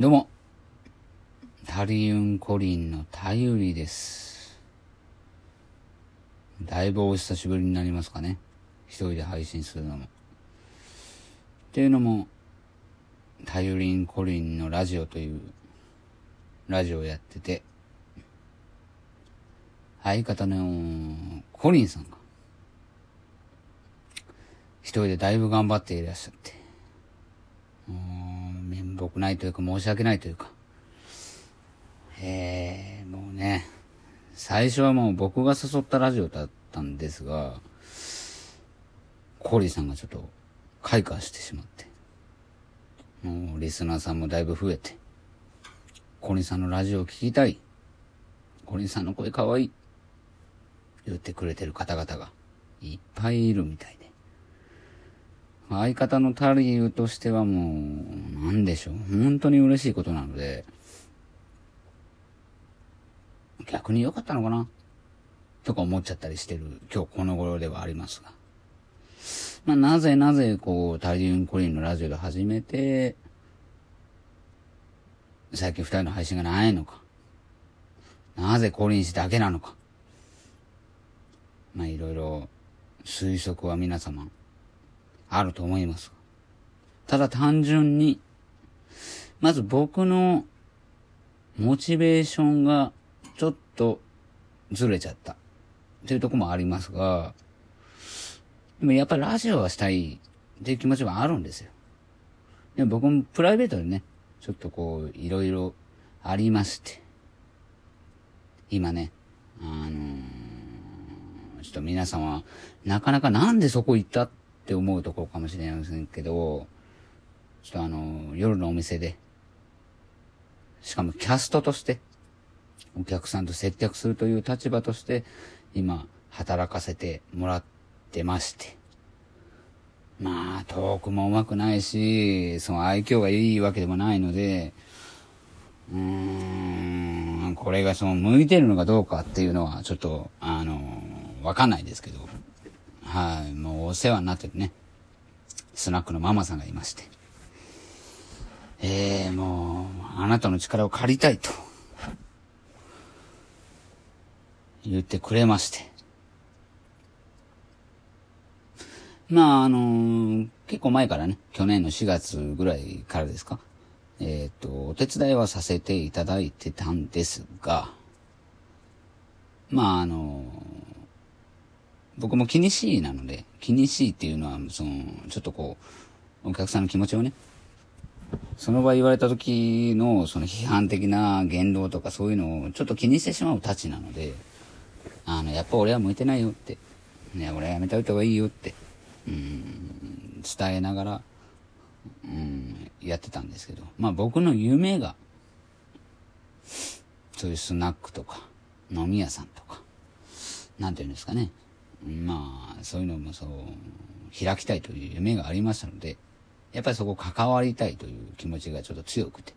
どうも、タリウンコリンのタユリです。だいぶお久しぶりになりますかね。一人で配信するのも。っていうのも、タユリンコリンのラジオというラジオをやってて、相方のコリンさんが、一人でだいぶ頑張っていらっしゃって、もう、面目ないというか申し訳ないというか、えー、もうね、最初はもう僕が誘ったラジオだったんですが、コーリンさんがちょっと開花してしまって、もうリスナーさんもだいぶ増えて、コーリンさんのラジオを聞きたい、コーリンさんの声かわいい、言ってくれてる方々がいっぱいいるみたいで。相方のタリウとしてはもう、なんでしょう？本当に嬉しいことなので、逆に良かったのかな？とか思っちゃったりしてる今日この頃ではありますが。まあ、なぜなぜこう、タリウンコリンのラジオで始めて、最近二人の配信がないのか。なぜコリン氏だけなのか。まあ、いろいろ推測は皆様あると思います。ただ単純に、まず僕のモチベーションがちょっとずれちゃった。っていうとこもありますが、でもやっぱりラジオはしたいっていう気持ちはあるんですよ。でも僕もプライベートでね、ちょっとこう、いろいろありまして、今ね、あのーちょっと皆さんは、なかなかなんでそこ行ったって思うところかもしれませんけど、ちょっとあの、夜のお店で、しかもキャストとして、お客さんと接客するという立場として、今、働かせてもらってまして。まあ、トークも上手くないし、その愛嬌がいいわけでもないので、うーん、これがその向いてるのかどうかっていうのは、ちょっと、あの、わかんないですけど、はい、もうお世話になってるね、スナックのママさんがいまして、えー、もう、あなたの力を借りたいと、言ってくれまして、まあ、あの結構前からね、去年の4月ぐらいからですか、えっ、と、お手伝いはさせていただいてたんですが、まあ、あの僕も気にしいなので、気にしいっていうのは、その、ちょっとこう、お客さんの気持ちをね、その場言われた時の、その批判的な言動とかそういうのをちょっと気にしてしまうたちなので、あの、やっぱ俺は向いてないよって、ね、俺はやめておいた方がいいよって、うん、伝えながら、うん、やってたんですけど、まあ僕の夢が、そういうスナックとか、飲み屋さんとか、なんていうんですかね。まあ、そういうのもそう、開きたいという夢がありましたので、やっぱりそこ関わりたいという気持ちがちょっと強くて、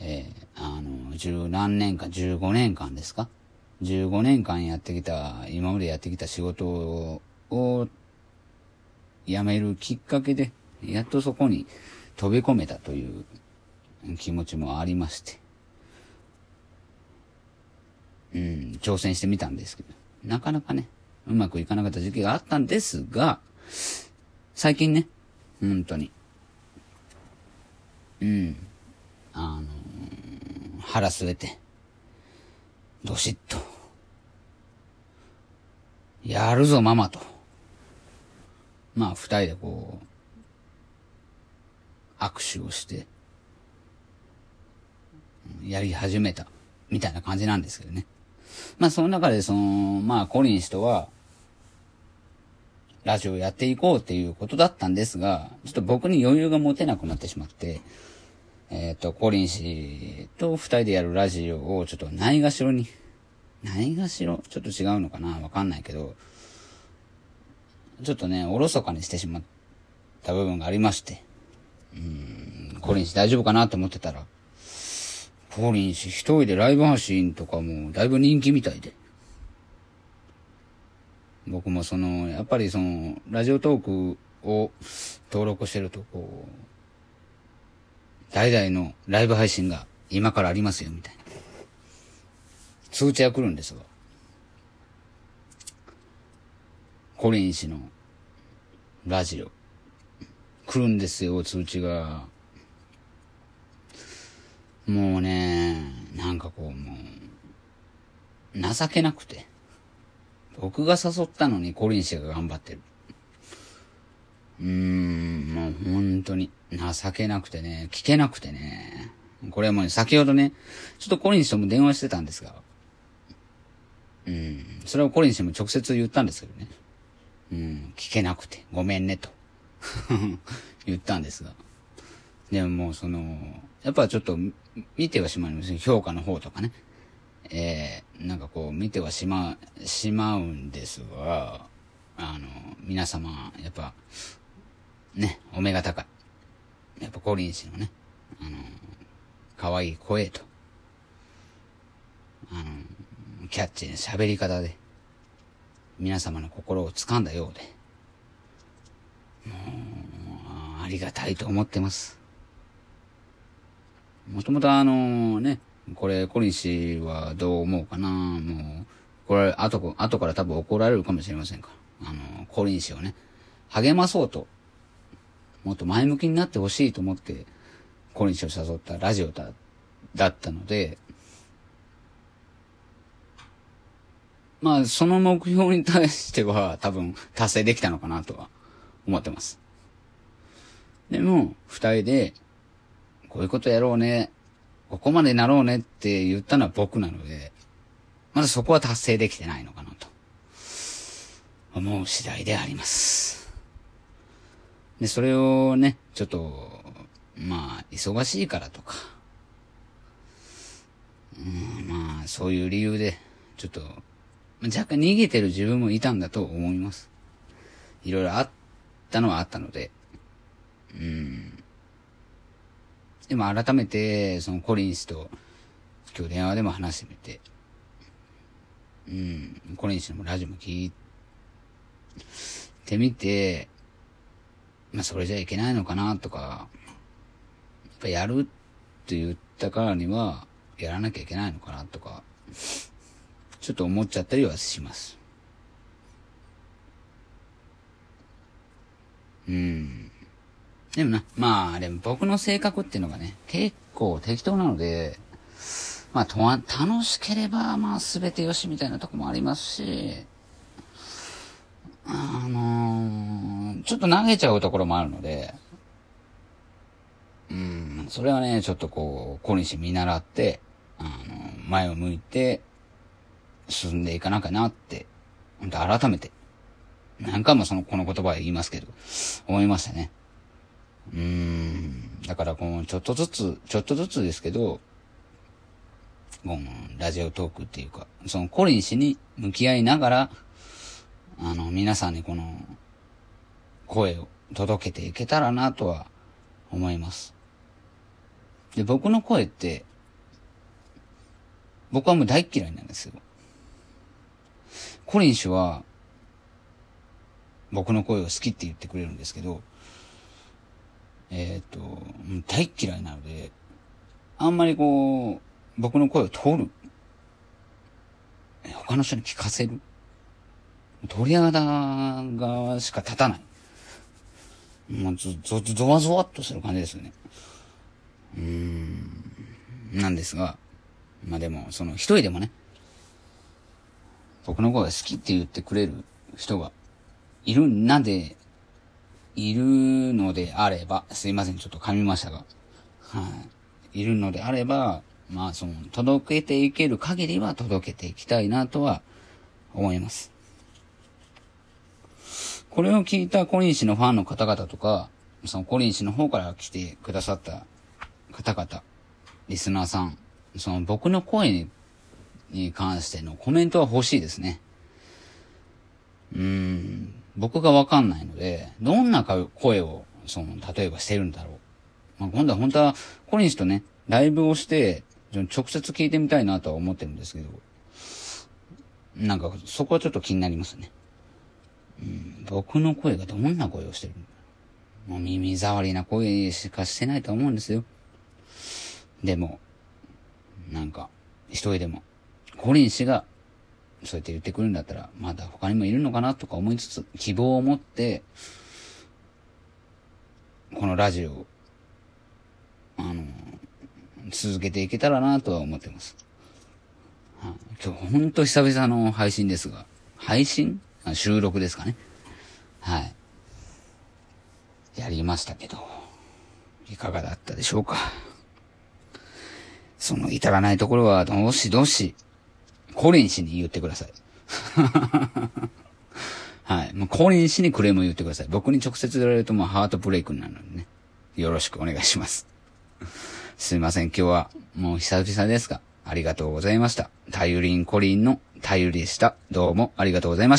えー、あの、十何年間、15年間ですか ?15 年間やってきた、今までやってきた仕事を、を辞めるきっかけで、やっとそこに飛び込めたという気持ちもありまして、うん、挑戦してみたんですけど、なかなかね、うまくいかなかった時期があったんですが、最近ね、本当に、うん、あのー腹据えて、どしっと、やるぞママと、まあ二人でこう、握手をして、やり始めた、みたいな感じなんですけどね。まあその中でその、まあコリン氏とは、ラジオやっていこうっていうことだったんですが、ちょっと僕に余裕が持てなくなってしまって、えっ、と、コリン氏と二人でやるラジオをちょっとないがしろに、ないがしろ？ちょっと違うのかな？わかんないけど、ちょっとね、おろそかにしてしまった部分がありまして、うん、コリン氏大丈夫かなって思ってたら、コリン氏一人でライブ配信とかもだいぶ人気みたいで。僕もその、やっぱりその、ラジオトークを登録してるとこう代々のライブ配信が今からありますよ、みたいな。通知が来るんですが。コリン氏のラジオ。来るんですよ、通知が。もうね、なんかこう、もう、情けなくて。僕が誘ったのにコリン氏が頑張ってる。うーん、もう本当に情けなくてね、聞けなくてね。これはもう先ほどね、ちょっとコリン氏とも電話してたんですが、うん、それをコリン氏も直接言ったんですけどね。うん、聞けなくて、ごめんねと 言ったんですが。でももうその、やっぱちょっと見てはしまうんです。評価の方とかね。えー、なんかこう見てはしま、しまうんですが、あの、皆様、やっぱ、ね、お目が高い。やっぱコリン氏のね、あの、可愛い声と、あの、キャッチーな喋り方で、皆様の心を掴んだようで、もう、ありがたいと思ってます。もともとあのね、これ、コリン氏はどう思うかな？もう、これ、後、後から多分怒られるかもしれませんから。あの、コリン氏をね、励まそうと、もっと前向きになってほしいと思って、コリン氏を誘ったラジオだ、だったので、まあ、その目標に対しては多分達成できたのかなとは思ってます。でも、二人で、こういうことやろうね、ここまでなろうねって言ったのは僕なので、まだそこは達成できてないのかなと、思う次第であります。で、それをね、ちょっと、まあ、忙しいからとか、うん、まあ、そういう理由で、ちょっと、若干逃げてる自分もいたんだと思います。いろいろあったのはあったので、うん。でも改めて、そのコリンスと今日電話でも話してみて、うん、コリンスのラジオも聞いてみて、まあそれじゃいけないのかなとか、やっぱやるって言ったからには、やらなきゃいけないのかなとか、ちょっと思っちゃったりはします。うん。でもな、まあ、でも僕の性格っていうのがね、結構適当なので、まあ、とわ、楽しければ、まあ、すべてよしみたいなとこもありますし、あのー、ちょっと投げちゃうところもあるので、うん、それはね、ちょっとこう、小西見習って、あの、前を向いて、進んでいかなきゃなって、本当改めて、何回もその、この言葉は言いますけど、思いましたね。うん。だからこのちょっとずつ、ちょっとずつですけど、このラジオトークっていうか、そのコリン氏に向き合いながら、あの、皆さんにこの声を届けていけたらなとは思います。で、僕の声って、僕はもう大嫌いなんですよ。コリン氏は、僕の声を好きって言ってくれるんですけど、えっ、と、大嫌いなので、あんまりこう、僕の声を通る。他の人に聞かせる。鳥肌がしか立たない。もうゾ、ゾ、ゾワゾワっとする感じですよね。うーん。なんですが、まあでも、その一人でもね、僕の声が好きって言ってくれる人がいるんなでいるのであれば、すいません、ちょっと噛みましたが、はい、いるのであれば、まあ、その、届けていける限りは届けていきたいなとは思います。これを聞いたコリン氏のファンの方々とか、そのコリン氏の方から来てくださった方々、リスナーさん、その僕の声にに関してのコメントは欲しいですね。うーん。僕がわかんないので、どんな声を、その、例えばしてるんだろう。まあ、今度は本当は、コリン氏とね、ライブをして、直接聞いてみたいなとは思ってるんですけど、なんか、そこはちょっと気になりますね。うん、僕の声がどんな声をしてるの？もう耳障りな声しかしてないと思うんですよ。でも、なんか、一人でも、コリン氏が、そうやって言ってくるんだったら、まだ他にもいるのかなとか思いつつ、希望を持って、このラジオ、あの、続けていけたらなとは思ってます。は、今日ほんと久々の配信ですが、配信？収録ですかね。はい。やりましたけど、いかがだったでしょうか。その至らないところは、どうしどうし、コリン氏に言ってください。はい。もうコリン氏にクレームを言ってください。僕に直接言われるともうハートブレイクになるのでね。よろしくお願いします。すいません。今日はもう久々ですが、ありがとうございました。タユリンコリンのタユリでした。どうもありがとうございました。